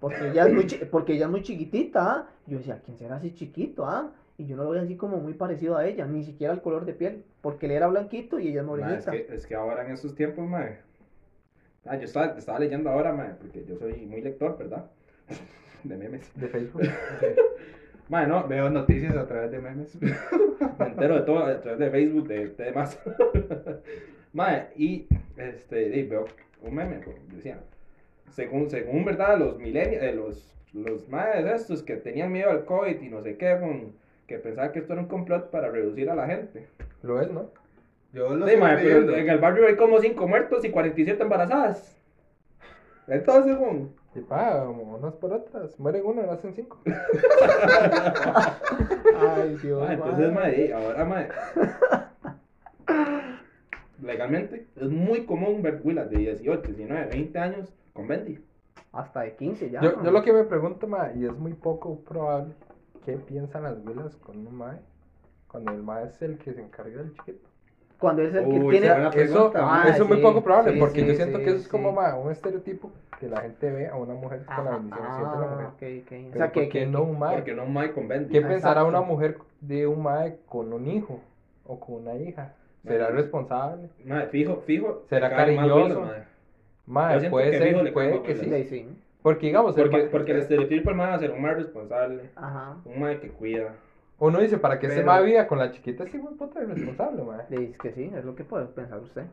Porque ella es muy, chi- porque ella es muy chiquitita, ah. Yo decía, ¿quién será ese chiquito, ah? Y yo no lo veía así como muy parecido a ella, ni siquiera el color de piel, porque él era blanquito y ella es Ma, es, morenita. que, es que ahora en esos tiempos, mae. Ah, yo estaba, estaba leyendo ahora, mae, porque yo soy muy lector, ¿verdad? De memes. De Facebook. Mae, no, Veo noticias a través de memes. me entero de todo a través de Facebook, de, de demás. Mae, y este, y veo un meme, pues, decía, según, según verdad, los millennials, eh, los, los maes estos que tenían miedo al COVID y no sé qué, con- que pensaban que esto era un complot para reducir a la gente. Lo es, ¿no? Yo lo Sí, mae, pero en el barrio hay como 5 muertos y 47 embarazadas. Entonces, bueno, Y pa, unas por otras. Mueren uno, nacen cinco. Ay, Dios. mae, entonces, mae. mae, ahora, mae, legalmente es muy común ver huilas de 18, 19, 20 años con Bendy. Hasta de 15 ya. Yo, yo lo que me pregunto, ma, y es muy poco probable, ¿qué piensan las vilas con un mae? Cuando el mae es el que se encarga del chiquito. Cuando es el que Uy, tiene... Eso, Ah, eso es muy poco probable, sí, porque sí, yo siento sí, que eso es como sí. ma, un estereotipo que la gente ve a una mujer con la bendición siempre la mujer. Ah, ok, ok. O sea, que, ¿por qué que- no un mae? Porque no un Mike con. ¿Qué Ah, pensará una mujer de un mae con un hijo o con una hija? ¿Será Mae. responsable? Mae, fijo, fijo. ¿Será más cariñoso? mae. Mae, puede ser, puede que más sí. Porque digamos, el Porque, mae- porque el estereotipo el mae va a ser un mae responsable, Ajá. un mae que cuida. Uno dice, para que ese Pero- mae viva con la chiquita, sí, buen puta irresponsable, mae. Es que sí, es lo que puede pensar usted.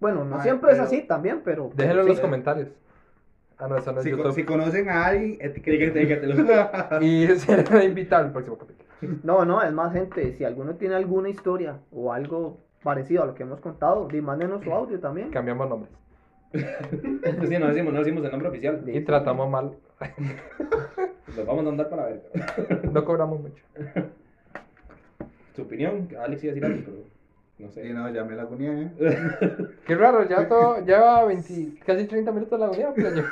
Bueno, no siempre es así también, pero... Déjenlo en sí. los comentarios. Ah, no, eso no es Si, YouTube. si conocen a alguien, etiqueten. Etiquételo. Y será invitado al próximo capítulo. No, no, es más gente, si alguno tiene alguna historia o algo parecido a lo que hemos contado, mándenos su audio también. Cambiamos nombres. Sí, no decimos, no decimos el nombre oficial. Y tratamos mal. Los vamos a andar para verga. No cobramos mucho. Su opinión, Alex iba a decir algo, pero no Sí, sé. no, ya me la cuñé, ¿eh? Qué raro, ya todo, lleva 20, casi 30 minutos la unidad, pero yo-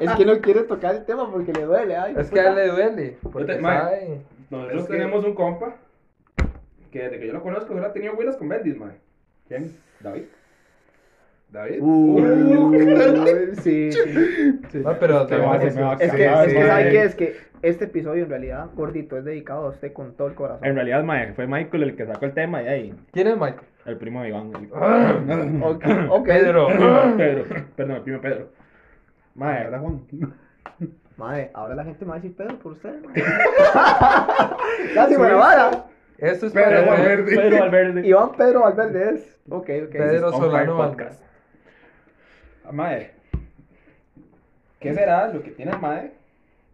Es que no quiere tocar el tema porque le duele. Ay, Es que a él le duele. Porque te- mae. sabe. Nosotros Es que- tenemos un compa que desde que yo lo conozco solo ha tenido huilas con Bendis, mae. ¿Quién? David. David. Uh, sí, sí. No, pero que va a te- me a Es que, es que mae. Es que este episodio en realidad, gordito, es dedicado a usted con todo el corazón. En realidad, mae, fue Michael el que sacó el tema y ahí, ¿Quién es Michael? el primo de Iván. el-. Pedro. Pedro, perdón, el primo Pedro. Mae, Ahora Juan. Madre, ahora la gente me va a decir Pedro por usted. Casi buena vara. Esto es Pedro para Valverde. Pedro Valverde. Iván Pedro Valverde es. Ok, ok. Pedro Solano. Ah, Mae, ¿qué será lo que tiene el Mae?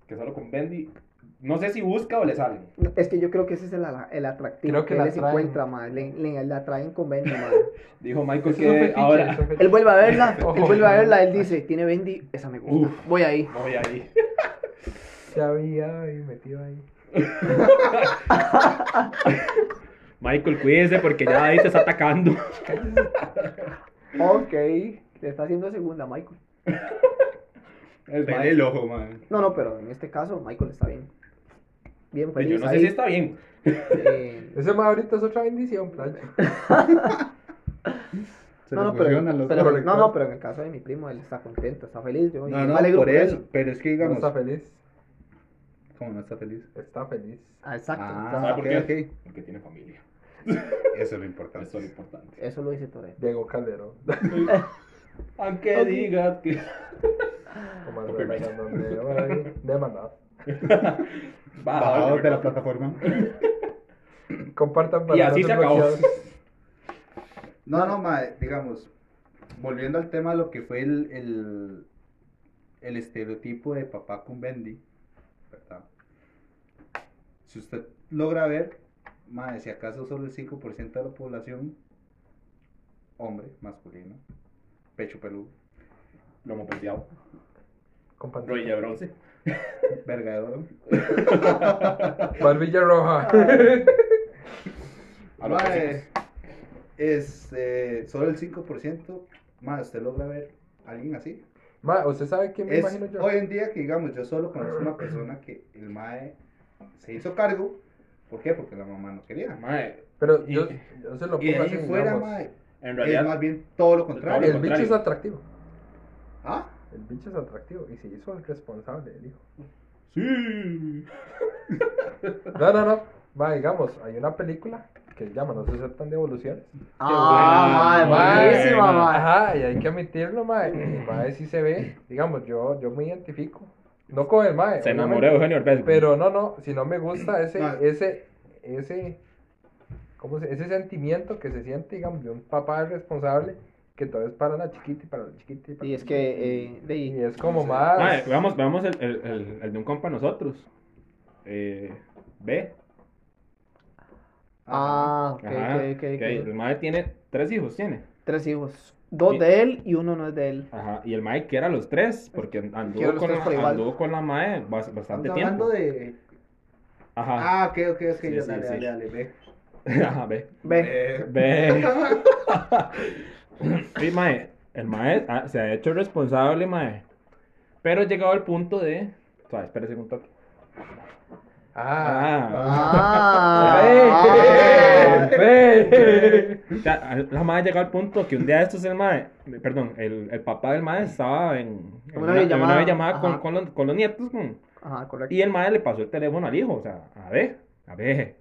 Que solo con Bendy, no sé si busca o le salen. Es que yo creo que ese es el, el atractivo Creo que que, la él se encuentra, madre. Le, le, la atraen con Bendy, madre. Dijo Michael Es un que fetiche, ahora es un fetiche. Él vuelve a verla, él Ojo. vuelve a verla, él dice, tiene Bendy, esa me gusta. Uf. Voy ahí. voy ahí. Ya había ahí metido ahí. Michael, cuídese porque ya ahí te está atacando. Ok. Le está haciendo segunda, Michael. Es Pele Mae. el ojo, man. No, no, pero en este caso, Michael está bien. Bien Pues feliz. yo no sé ahí. si está bien. Eh, Ese más ahorita es otra bendición, playa. Se no, no, pero, no, no, en el caso de mi primo, él está contento, está feliz. Yo, yo No, me no, alegro por por él. eso. Pero es que No digamos. está feliz. ¿Cómo no está feliz? Está feliz. Ah, exacto. Ah, está- ¿Sabe por qué? Porque tiene familia. Eso es lo importante. Eso es lo importante. Eso lo dice Torre. Diego Calderón. Aunque Ok. digas que. Como el donde voy, demandado. Bajado de la plataforma. Compartan para Y así no se acabó. No, no, ma, digamos, volviendo al tema de lo que fue el, el, el estereotipo de papá con Bendy, ¿verdad? Si usted logra ver, ma, si acaso solo el 5% de la población, hombre, masculino, pecho peludo, Lomo plateado. Con pantalla. Rodilla de bronce. verga de oro, Barbilla roja. A lo ma, que eh, es eh, solo el 5%, ma, usted logra ver a alguien así. Ma, ¿usted sabe qué me Es imagino yo? hoy en día que, digamos, yo solo conozco una persona que el mae se hizo cargo. ¿Por qué? Porque la mamá no quería. Mae, Pero Y- yo, yo se lo Y pongo ahí así, fuera, digamos. mae, en es realidad. más bien todo lo Todo contrario. El bicho es atractivo. ¿Ah? El bicho es atractivo y se hizo el responsable del hijo. Sí. No, no, no. Va, digamos, hay una película que se llama No se aceptan devoluciones. Ah, madre, madre. Ajá, y hay que admitirlo, mae. El mae sí se ve. Digamos, yo, yo me identifico. No con el mae. Se enamoró de Eugenio Orbez. Pero no, no, si no me gusta ese, ese, ese, ¿cómo se, ese sentimiento que se siente, digamos, de un papá responsable que todo es para la chiquita y para la chiquita y para Y la es que, eh, de- Y es como más. Mae, veamos, veamos el, el, el, el de un compa nosotros. Eh, B. Ah, ok, Ajá, ok, ok, que ok. El mae tiene tres hijos, tiene. Tres hijos. Dos Y- de él y uno no es de él. Ajá, y el mae quiere a los tres, porque anduvo con, tres la, anduvo con la mae bastante hablando tiempo. de. Ajá, Ah, ok, ok, ok. Sí, ya, sí, dale, sí. dale, dale, ve. ajá. Ve. Eh, Ve. Sí, mae, el mae ah, se ha hecho responsable, mae. Pero ha llegado al punto de... O sea, espérese un toque. Ah. Ah. Ah. ¡Ve! ¡Ve! Sea, la madre llegó al punto que un día estos el mae, perdón, el, el papá del mae estaba en, en Una una, en videollamada. una videollamada con, Ajá. con, los, con los nietos. con- Ajá, correcto. y el mae le pasó el teléfono al hijo, o sea, a ver, a ver.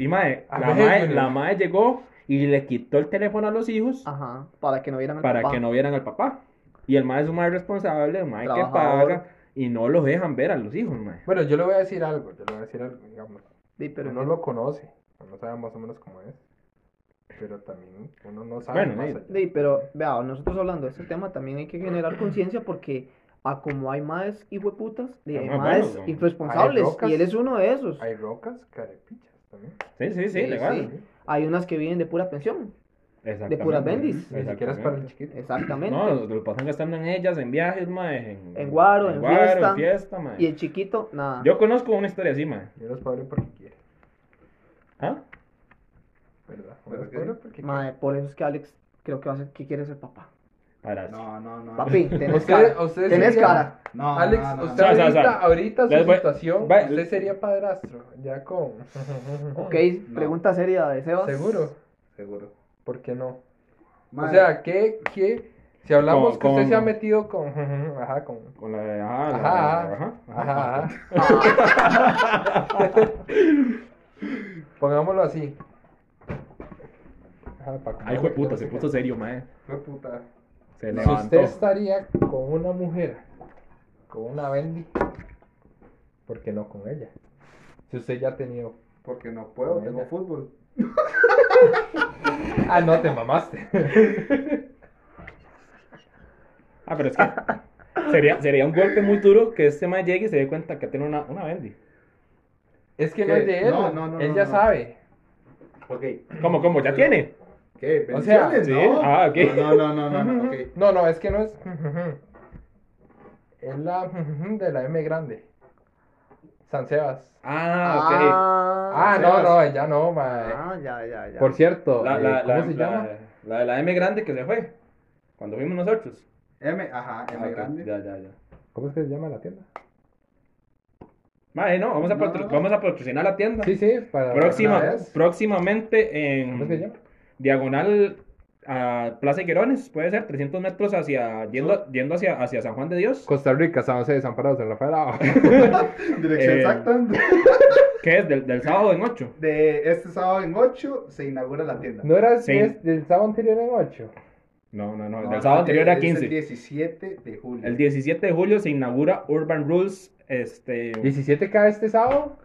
Y mae, la mae, la mae llegó y le quitó el teléfono a los hijos Ajá, para que no vieran al para papá. que no vieran al papá. Y el mae es un mae responsable, un mae que paga y no los dejan ver a los hijos, mae. Bueno, yo le voy a decir algo, yo le voy a decir algo, digamos. Sí, pero uno lo conoce, uno sabe más o menos cómo es. Pero también uno no sabe Bueno, más sí. allá. Sí, pero vea, nosotros hablando de este tema también hay que generar conciencia porque a como hay más hijueputas, hay Ah, más bueno, irresponsables hay rocas. y él es uno de esos. Hay rocas, carepichas. Sí, sí, sí, Sí, legal. sí. Hay unas que viven de pura pensión. Exactamente. puras bendis. Ni siquiera es para el chiquito. Exactamente. No, lo, pasan gastando en ellas, en viajes, mae. En, En guaro, en fiesta. en fiesta, mae. Y el chiquito, nada. Yo conozco una historia así, mae. Y uno es pobre porque quiere, ¿Ah? ¿verdad? Uno ¿Pero es qué? pobre porque Mae, por eso es que Alex creo que va a ser que quiere ser papá. Para No, no, no. Papi, tenés cara. Tenés sería- cara. No, Alex, no, no, usted no. Ahorita, ahorita su voy- situación, usted sería padrastro, ya con... Ok, No. pregunta seria de Sebas. ¿Seguro? Seguro. ¿Por qué no? O sea, ¿qué, qué? Si hablamos Con- que usted se ha metido con... Ajá, con... Con la de. Ajá, la- Ajá, ajá, ajá, ajá. Pongámoslo así. Ajá, pa' Ay, fue puta, se puso serio, mae. fue puta. Se Si usted estaría con una mujer con una Bendy, ¿por qué no con ella? Si usted ya ha tenido. Porque no puedo, Con tengo ella. fútbol. Ah, no, te mamaste. Ah, pero es que sería, sería un golpe muy duro que este man llegue y se dé cuenta que tiene una, una Bendy. Es que no es de él. No, no, no, él no, ya no. sabe. Ok. ¿Cómo, cómo? ¿Ya tiene? ¿Qué? O sea, sí. ¿No? Ah, ok. No, no, no, no, no, ok. No, no, es que no es. Es la de la M grande. San Sebas. Ah, ok. Ah, no, Sebas. no, ya no, mae. Ah, ya, ya, ya. Por cierto, La, eh, la, ¿cómo la, se la- llama? La de la M grande que se fue. Cuando fuimos nosotros. M, ajá, M Ah, grande. Ya, ya, ya. ¿Cómo es que se llama la tienda? Mae, no, vamos a, No. vamos a patrocinar la tienda. Sí, sí, para. Próxima, próximamente en ¿Cómo se llama? Diagonal a Plaza Querones, puede ser 300 metros hacia yendo, yendo hacia, hacia San Juan de Dios. Costa Rica, San José, Desamparados, en Rafael. Ah, Dirección Eh, exacta. ¿Qué es? Del, del sábado en 8. De este sábado en 8 se inaugura la tienda. ¿No era el Sí. 10 del sábado anterior en 8? No, no, no. No, del sábado anterior era es El 15. 17 de julio. El 17 de julio se inaugura Urban Rules. Este. 17 cae este sábado,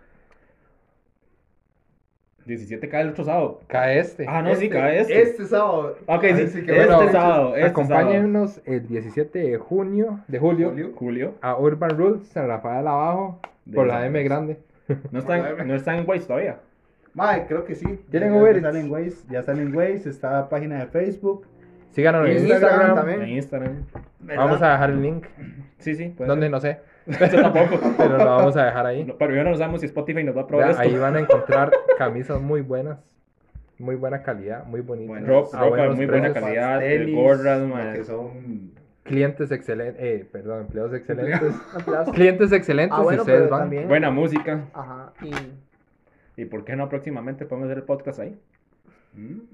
17 cae el otro sábado. cae este. Ah, no, sí, cae este. Este sábado. Ok, sí, sí este que bueno, sábado. Este Acompáñennos el 17 de junio, de julio, Julio. Julio. a Urban Rules, San Rafael abajo, De por la M grande. No están, no están en Waze todavía. Mae, creo que sí. ¿Tienen ya, Uber ya sale en Waze, ya sale en Waze, está la página de Facebook. Síganos en Instagram Instagram. también. En Instagram. Vamos a dejar el link. Sí, sí. Donde no sé, Yo tampoco. pero lo vamos a dejar ahí. No, pero yo no sabemos si Spotify nos va a probar Ya, esto. ahí van a encontrar camisas muy buenas, muy buena calidad, muy bonitas. Bueno, Ropa, a ropa muy buena precios. calidad, Tenis, gorras, man. que son Clientes excelentes, eh, perdón, empleados excelentes. Clientes excelentes Ah, bueno, si ustedes pero van. también. Buena música. Ajá. Y ¿Y por qué no próximamente podemos hacer el podcast ahí?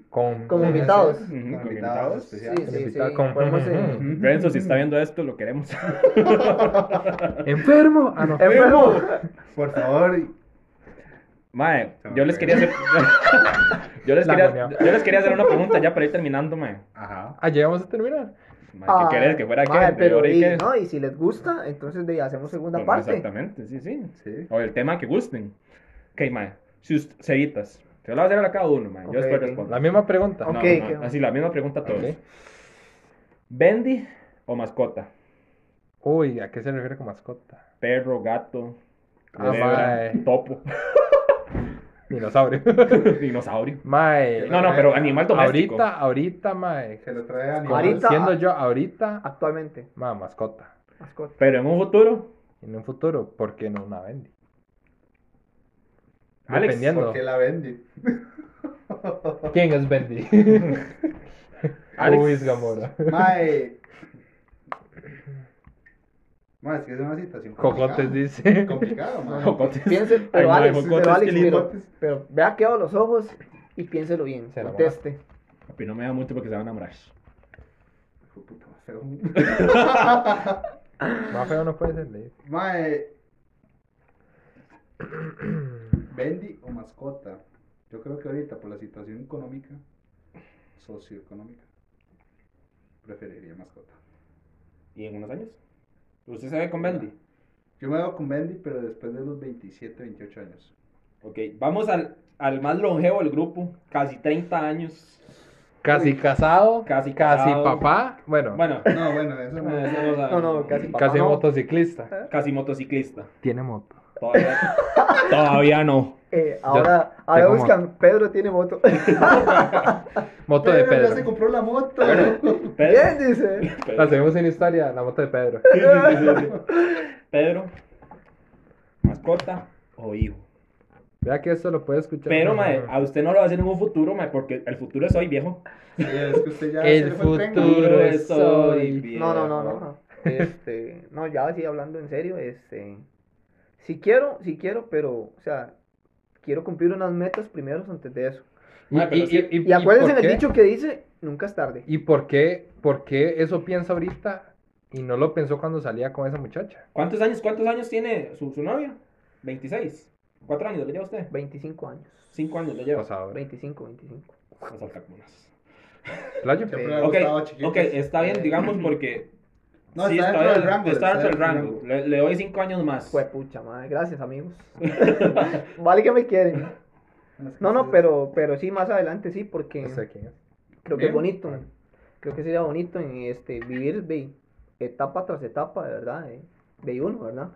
Con, Como invitados. Ujú, Con con invitados sí, especiales. sí, sí. con- Podemos, eh, Renzo, si está viendo esto, lo queremos. Enfermo. Ah, no. Enfermo. Por favor, Mae, yo les quería hacer. yo, les quería, yo les quería hacer una pregunta ya para ir terminando, mae. ajá. Ah, ya vamos a terminar. Mae, Ah, ¿Qué querés? ¿Que fuera qué? mae, ¿De pero y qué? no, y si les gusta, entonces de, hacemos segunda Pues, parte. Exactamente, sí, sí. Sí. O el tema que gusten. Ok, mae. Sus cevitas. Se lo voy a hacer a cada uno, mae. Yo después respondo. La misma pregunta. No, no, ok. Así, la misma pregunta a todos. ¿Bendy o mascota? Uy, ¿a qué se refiere con mascota? Perro, gato, Ah, culebra, topo, Dinosaurio. dinosaurio. mae. No, no, pero animal doméstico. Ahorita, ahorita, mae. Se lo trae a Ahorita- Siendo yo ahorita, Actualmente. mae, mascota. Mascota. Pero en un futuro, En un futuro, ¿por qué no una Bendy? Alex, Dependiendo. Porque la vende. ¿Quién es Bendy? Alex. Luis Gamora. Mae. Mae, es que es una situación complicada. Cocotes dice. Complicado, mae. Jocotes. Piense, Ay, pero mae, Alex, jocotes, pero, Alex qué pero, pero vea que los ojos y piénselo bien. Se. Conteste. Papi, no me da mucho porque se van a enamorar. Hijo puta, más feo. Más feo no puede ser. Mae. Bendy o mascota. Yo creo que ahorita, por la situación económica, socioeconómica, preferiría mascota. ¿Y en unos años? ¿Usted se ve con Bendy? Yo me veo con Bendy, pero después de los 27, 28 años. Ok, vamos al, al más longevo del grupo, casi 30 años. Casi casado. Casi Casi casado. papá. Bueno, Bueno, No, bueno, eso no. eso no sabe. No, no, casi papá. casi no. motociclista. Casi motociclista. Tiene moto. Todavía, todavía no. Eh, ahora ahora buscan, Pedro tiene moto. Moto de Pero ya se Pedro. compró la moto. Pedro, Bien, dice. Pedro, Hacemos una historia, la moto de Pedro. Sí, sí, sí, sí, sí. Pedro, mascota o hijo. Vea que esto lo puede escuchar. Pero, mae, a usted no lo va a hacer en un futuro, mae, porque el futuro es hoy, viejo. Sí, es que usted ya El futuro es hoy. viejo. No, no, no, no. no. Este, no, ya así hablando en serio, este, si quiero, si quiero, pero, o sea, quiero cumplir unas metas primero antes de eso. Y, pero y- sí- y- Y acuérdense por en el dicho que dice, nunca es tarde. ¿Y por qué, por qué eso piensa ahorita y no lo pensó cuando salía con esa muchacha? ¿Cuántos años, cuántos años tiene su, su novia? 26. ¿Cuatro años le lleva usted? 25 años. Cinco años le lleva. Pasado. 25, 25. Las altacunas. Playo. Siempre me ha Ok, gustado chiquitos. ok, está bien, digamos, porque No, sí, está dentro del rango, Está dentro del rango. Le, le doy cinco años más. Fue pucha, madre. Gracias, amigos. vale que me quieren. No, no, pero, pero sí, más adelante sí, porque No sé quién es. creo que es Bien. bonito. Creo que sería bonito en este vivir ve, etapa tras etapa, de verdad, de, de uno, ¿verdad?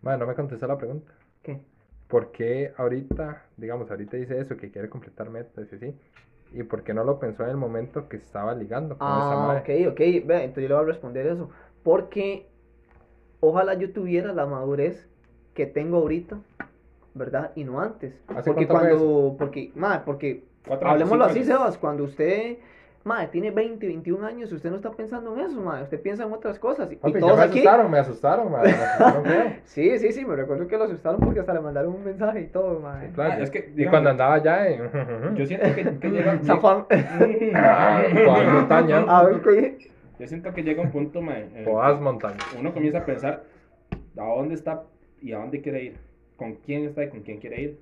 Madre, no me contestó la pregunta. ¿Qué? ¿Por qué ahorita, digamos, ahorita dice eso, que quiere completar metas y así? ¿Y por qué no lo pensó en el momento que estaba ligando con esa Ah, madre? ok, ok. Vea, entonces yo le voy a responder eso. Porque ojalá yo tuviera la madurez que tengo ahorita, ¿verdad? Y no antes. ¿Hace Porque cuando, porque, madre, porque, hablemoslo así, años. Sebas, cuando usted, madre, tiene 20, 21 años, usted no está pensando en eso, madre, usted piensa en otras cosas. Y, todos me aquí, asustaron, me asustaron, madre, me asustaron feo. sí, sí, sí, me recuerdo que lo asustaron porque hasta le mandaron un mensaje y todo, madre. Claro, Ah, es que, y digamos, cuando andaba allá en... Yo siento que, que llega. Zafán. Poas montaña. A ver, ¿qué? Yo siento que llega un punto, mae, Poas montaña. uno comienza a pensar a dónde está y a dónde quiere ir, con quién está y con quién quiere ir.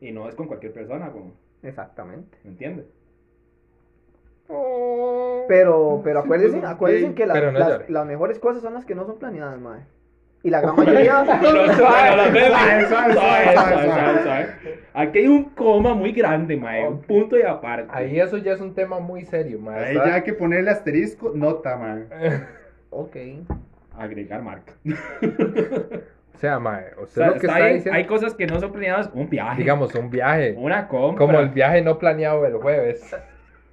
Y no es con cualquier persona, con, Exactamente. ¿me entiendes? Pero, pero Sí, acuérdense, acuérdense que la- Pero no las, las mejores cosas son las que no son planeadas, mae. Y la gran mayoría. Aquí hay un coma muy grande, mae, un punto y aparte. Ahí eso ya es un tema muy serio, madre. Ahí ya hay que ponerle asterisco, nota, man. ok. Agregar marca. O sea, madre, O sea, lo que está está bien, diciendo, hay cosas que no son planeadas, un viaje, digamos, un viaje, una compra. como el viaje no planeado el jueves,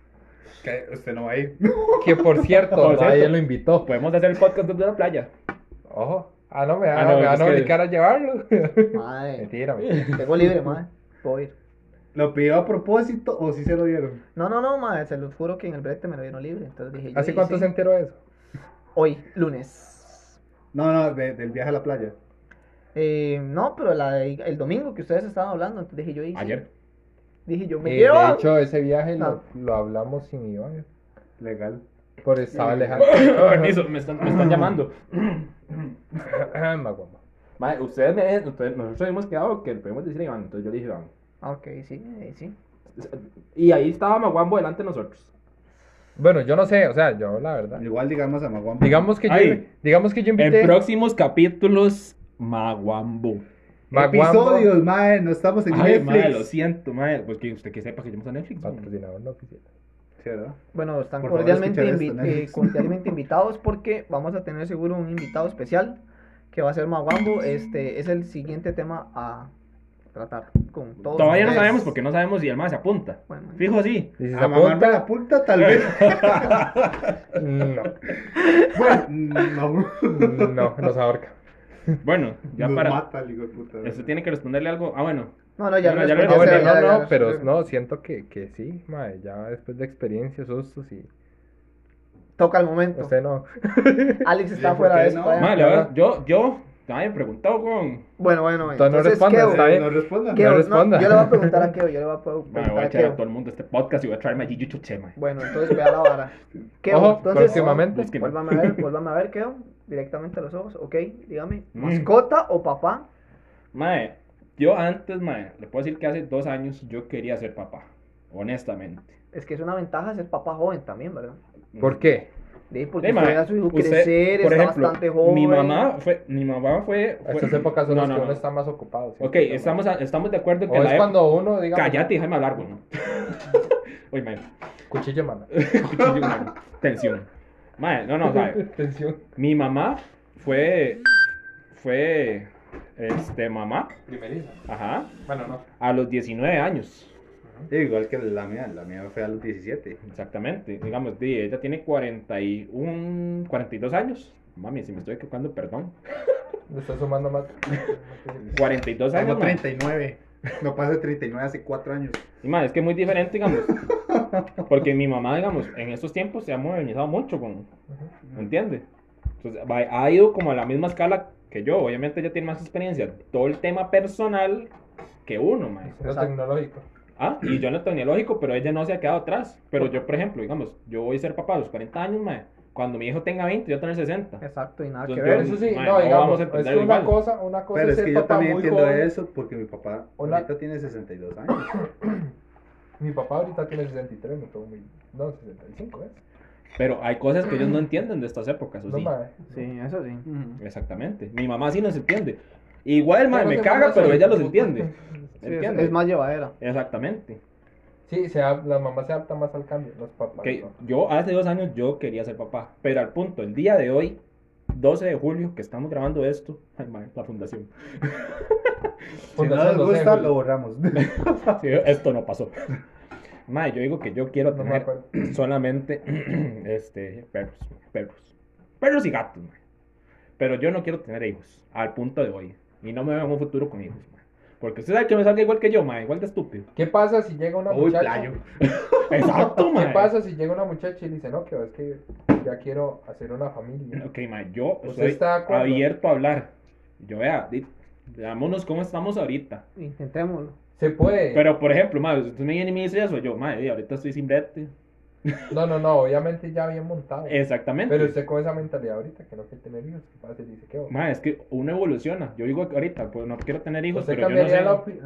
Que usted no va a ir. que por cierto, Por cierto. nadie lo invitó. Podemos hacer el podcast desde la playa. Ojo, ah, no, me Ah, van no, me van a que- obligar a llevarlo. Mae. mentira, mentira. Tengo libre, mae. Puedo ir. ¿Lo pidió a propósito o sí se lo dieron? No, no, no, mae. Se los juro que en el brete me lo dieron libre. Entonces dije yo. ¿Hace y cuánto sí. se enteró de eso? Hoy, lunes. No, no, de- del viaje a la playa. Eh, no, pero la de- el domingo que ustedes estaban hablando. Entonces dije yo. sí. Ayer. Dije yo, me Eh, quiero. de hecho, ese viaje lo, lo hablamos sin Iván. Legal. Por estaba Alejandro. Permiso, me están, me están llamando. Mae, ustedes, me, ustedes- nosotros habíamos quedado que le podemos decir a Iván, entonces yo le dije Iván. Ah, Ok, sí, eh, sí. Y ahí estaba Maguambo delante de nosotros. Bueno, yo no sé, o sea, yo la verdad. Igual digamos a Maguamba. Digamos que yo, Ay. digamos que yo En invité próximos capítulos, Maguambo. Maguambo, Episodios, mae, no estamos en Ay, Netflix. mae, lo siento, mae. Pues que usted que sepa que llamamos a Netflix. mae. patrocinador no oficial. Bueno, están favor, cordialmente, escuchar invi- eh, cordialmente invitados porque vamos a tener seguro un invitado especial que va a ser Maguambo. Este es el siguiente tema a tratar con todos. Todavía no sabemos porque no sabemos si el mae se apunta. Bueno, Fijo, sí. Y si se A apunta, la punta, tal vez. no, bueno, no. no, nos ahorca. Bueno, ya Nos para. mata hijo de puta. Usted tiene que responderle algo. Ah, bueno. No, no, ya Bueno, lo ya No, bueno, ya, no, no, pero no, siento que, que sí, mae, ya después de experiencias, sustos y Toca el momento. usted no. Alex está Sí, fuera ¿por de eso. no? Mae, la verdad, yo, yo, nadie me preguntado con. Bueno, bueno, Entonces no entonces, respondas, Keo, está bien. No responda. Keo, No no, responda. yo le voy a preguntar a Keo, yo le voy a pre- Mae, voy preguntar a a echar a Keo. todo el mundo este podcast y voy a traerme a Gigi Chuche, mae. Bueno, entonces vea la vara. Keo, Ojo, entonces, próximamente. Búsqueme. vuélvame a ver, vuélvame a ver, Keo, directamente a los ojos, ok, dígame, Mm. ¿mascota o papá? Mae, yo antes, mae, le puedo decir que hace dos años yo quería ser papá. Honestamente. Es que es una ventaja ser papá joven también, ¿verdad? ¿Por qué? Sí, porque a su hijo usted, crecer, por está ejemplo, bastante joven. Mi mamá fue, mi mamá fue, fue- Estas épocas son No, las no, que no. uno está más ocupado. ¿sí? Ok, estamos, a- estamos de acuerdo en que O la es época- cuando uno, digamos, Cállate, déjame hablar, güey. Oye, mae, cuchillo mano. cuchillo, mae, tensión. Mae, no, no, sabe. Tensión. Mi mamá fue, fue, este, mamá, Primeriza. ajá, Bueno, no. a los 19 años. Sí, igual que la mía, la mía fue a los 17. Exactamente, digamos, di, ella tiene 41, 42 años. Mami, si me estoy equivocando, perdón. Le está sumando más. 42 años. Tengo mae. 39. No pasa de 39 hace 4 años. Y más, es que es muy diferente, digamos. Porque mi mamá, digamos, en estos tiempos se ha modernizado mucho, con, ¿me entiende? Entonces, ha ido como a la misma escala que yo. Obviamente ella tiene más experiencia. Todo el tema personal que uno, mae. Lo tecnológico. Ah, y yo en lo tecnológico, pero ella no se ha quedado atrás. Pero yo, por ejemplo, digamos, yo voy a ser papá a los 40 años, mae. Cuando mi hijo tenga 20, yo tener 60. Exacto, y nada que Entonces, ver. yo- Eso sí, Mae, no, no digamos, vamos a es entender que una igual. cosa, una cosa Pero es es que yo también entiendo joven. eso porque mi papá Una- ahorita tiene 62 años. Mi papá ahorita tiene 63, me tengo muy... No, 65, ¿eh? Pero hay cosas que ellos no entienden de estas épocas, ¿o No, sí? eso sí. Exactamente. Mi mamá sí nos entiende. Igual, Pero me caga, pero ella los entiende. Sí, es, más llevadera. Exactamente. Sí, se las mamás se adaptan más al cambio, los papás. Que no. yo hace dos años yo quería ser papá, pero al punto, el día de hoy, 12 de julio, que estamos grabando esto, ay, mae, la fundación. Si no Fundación les 12 de gusta, lo borramos. Sí, esto no pasó. Mae, yo digo que yo quiero No tener solamente este, perros, perros. Perros y gatos, mae. Pero yo no quiero tener hijos, al punto de hoy. Y no me veo en un futuro con hijos, mae. Porque usted sabe que me salga igual que yo, mae, igual de estúpido. ¿Qué pasa si llega una Uy, muchacha? playo. Exacto, ¿Qué pasa si llega una muchacha y dice, no, que es que ya quiero hacer una familia? Ok, mae, yo ¿Usted estoy está abierto a hablar. Yo vea, veámonos cómo estamos ahorita. Intentémoslo. Se puede. Pero, por ejemplo, mae, usted me viene y me dice eso, yo, di, ahorita estoy sin brete. No, no, no, obviamente ya bien montado. Exactamente. Pero usted con esa mentalidad ahorita que no quiere tener hijos, ¿qué pasa? Dice que Mae, es que uno evoluciona. Yo digo que ahorita, pues no quiero tener hijos, usted pero yo no cambiaría sé. la, opi-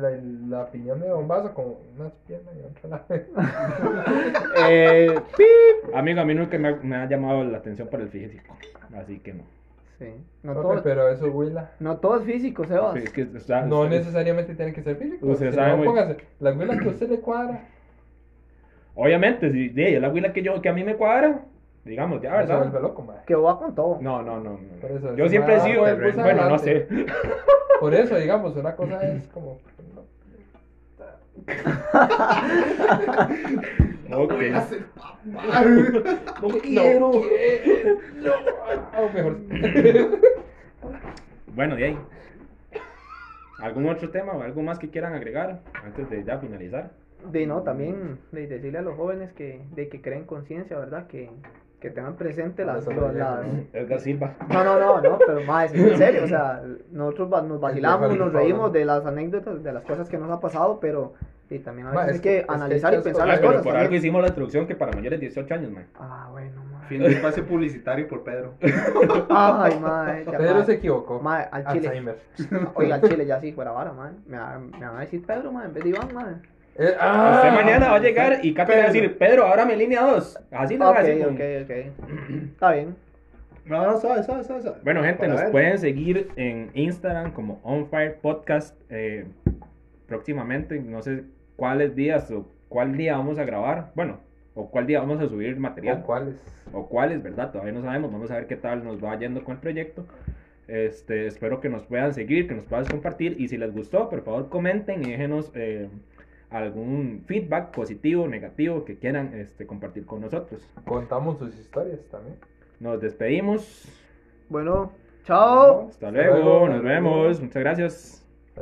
la, la opinión de Vaso con unas piernas y otra la... Eh, Amigo, a mí nunca me ha, me ha llamado la atención por el físico. Así que no. Sí. No, Ok, todo, pero eso huila. no todo es físico, Sebas. Sí, es que está- No está- necesariamente tiene que ser físico. Usted Si sabe no, muy- póngase, la huila que a usted le cuadra. Obviamente, si de la huila que yo que a mí me cuadra, digamos, ya, Se vuelve ¿verdad? loco. Que va con todo. No, no, no. no. Por eso, yo siempre he sido. bus Bueno, no sé. Por eso, digamos, una cosa es como. No quiero. No, ah, mejor. Bueno, de ahí. ¿Algún otro tema o algo más que quieran agregar antes de ya finalizar? De no, también de decirle a los jóvenes que, de que creen conciencia, ¿verdad? Que, que tengan presente las, Eso lo- lo las- Edgar Silva. No, no, no, no, pero más en serio, o sea, nosotros va- nos vacilamos, nos reímos de las anécdotas, de las cosas que nos ha pasado, pero y también a Ma, veces es hay que- que es que analizar hay y que pensar las pero cosas por algo también. hicimos la introducción que para mayores de 18 años, man. Ah, bueno, ma. Fin de espacio publicitario por Pedro. Ay, ma, ya, Pedro ma. se equivocó. Ma, al chile. Alzheimer. Oiga, al chile ya sí fuera vara, man. Me, va- me van a decir Pedro, man, en vez de Iván, man. Eh, ah, Usted mañana va a llegar y Katy va a decir, Pedro, ahora mi línea 2. Así lo Ok, va a decir. ok, ok. Está bien. No, no, sabe, sabe, sabe. sabe. Bueno, gente, Para nos ver. pueden seguir en Instagram como OnFire Podcast eh, próximamente. No sé cuáles días o cuál día vamos a grabar. Bueno, o cuál día vamos a subir material. ¿O cuáles? O cuáles, ¿verdad? Todavía no sabemos. Vamos a ver qué tal nos va yendo con el proyecto. Este, espero que nos puedan seguir, que nos puedan compartir. Y si les gustó, por favor comenten y déjenos eh, algún feedback positivo, negativo que quieran este, compartir con nosotros. Contamos sus historias también. Nos despedimos. Bueno, chao. Hasta luego. nos vemos. Muchas gracias.